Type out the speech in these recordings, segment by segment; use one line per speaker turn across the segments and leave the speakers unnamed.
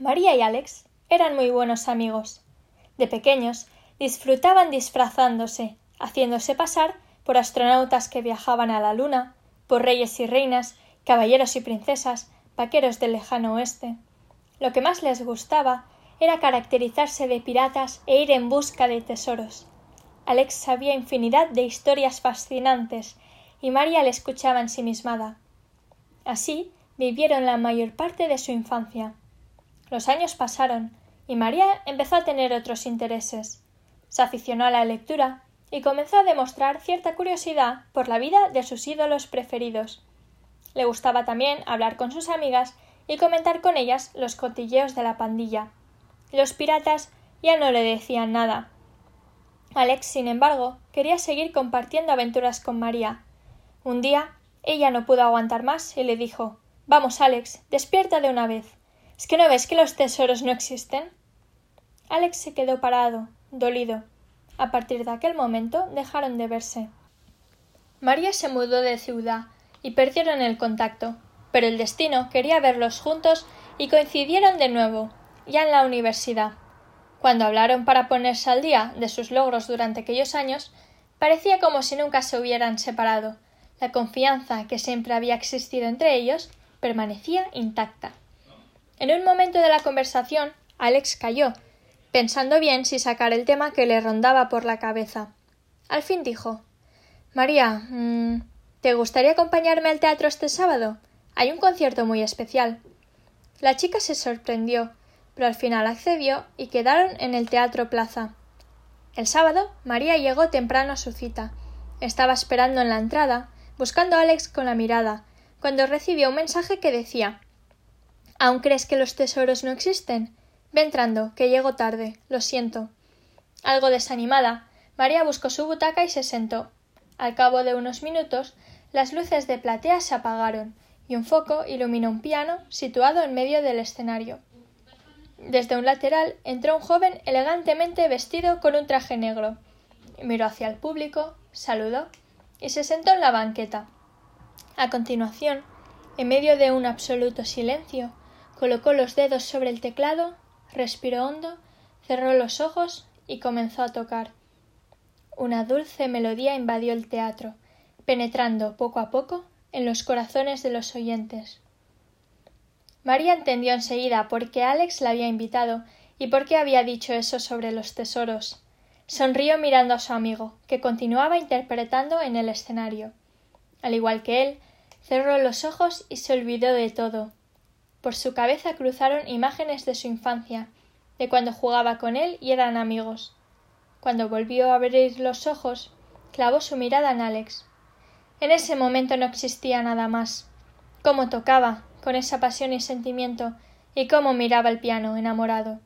María y Alex eran muy buenos amigos. De pequeños disfrutaban disfrazándose, haciéndose pasar por astronautas que viajaban a la luna, por reyes y reinas, caballeros y princesas, vaqueros del lejano oeste. Lo que más les gustaba era caracterizarse de piratas e ir en busca de tesoros. Alex sabía infinidad de historias fascinantes y María le escuchaba ensimismada. Así vivieron la mayor parte de su infancia. Los años pasaron y María empezó a tener otros intereses. Se aficionó a la lectura y comenzó a demostrar cierta curiosidad por la vida de sus ídolos preferidos. Le gustaba también hablar con sus amigas y comentar con ellas los cotilleos de la pandilla. Los piratas ya no le decían nada. Alex, sin embargo, quería seguir compartiendo aventuras con María. Un día ella no pudo aguantar más y le dijo Vamos, Alex, despierta de una vez. ¿Es que no ves que los tesoros no existen? Alex se quedó parado, dolido. A partir de aquel momento dejaron de verse. María se mudó de ciudad y perdieron el contacto, pero el destino quería verlos juntos y coincidieron de nuevo, ya en la universidad. Cuando hablaron para ponerse al día de sus logros durante aquellos años, parecía como si nunca se hubieran separado. La confianza que siempre había existido entre ellos permanecía intacta. En un momento de la conversación, Alex calló, pensando bien si sacar el tema que le rondaba por la cabeza. Al fin dijo María, mm, ¿te gustaría acompañarme al teatro este sábado? Hay un concierto muy especial. La chica se sorprendió, pero al final accedió y quedaron en el Teatro Plaza. El sábado María llegó temprano a su cita. Estaba esperando en la entrada, buscando a Alex con la mirada, cuando recibió un mensaje que decía ¿Aún crees que los tesoros no existen? Ve entrando, que llego tarde. Lo siento. Algo desanimada, María buscó su butaca y se sentó. Al cabo de unos minutos, las luces de platea se apagaron y un foco iluminó un piano situado en medio del escenario. Desde un lateral entró un joven elegantemente vestido con un traje negro. Miró hacia el público, saludó y se sentó en la banqueta. A continuación, en medio de un absoluto silencio, colocó los dedos sobre el teclado, respiró hondo, cerró los ojos y comenzó a tocar. Una dulce melodía invadió el teatro, penetrando poco a poco en los corazones de los oyentes. María entendió enseguida por qué Alex la había invitado y por qué había dicho eso sobre los tesoros. Sonrió mirando a su amigo, que continuaba interpretando en el escenario. Al igual que él, cerró los ojos y se olvidó de todo. Por su cabeza cruzaron imágenes de su infancia, de cuando jugaba con él y eran amigos. Cuando volvió a abrir los ojos, clavó su mirada en Alex. En ese momento no existía nada más. Cómo tocaba, con esa pasión y sentimiento, y cómo miraba el piano, enamorado.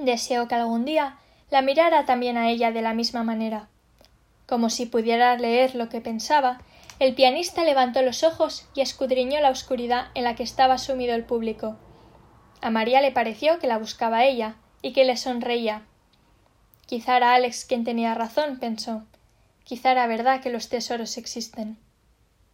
Deseó que algún día la mirara también a ella de la misma manera. Como si pudiera leer lo que pensaba, el pianista levantó los ojos y escudriñó la oscuridad en la que estaba sumido el público. A María le pareció que la buscaba ella y que le sonreía. Quizá era Alex quien tenía razón, pensó. Quizá era verdad que los tesoros existen.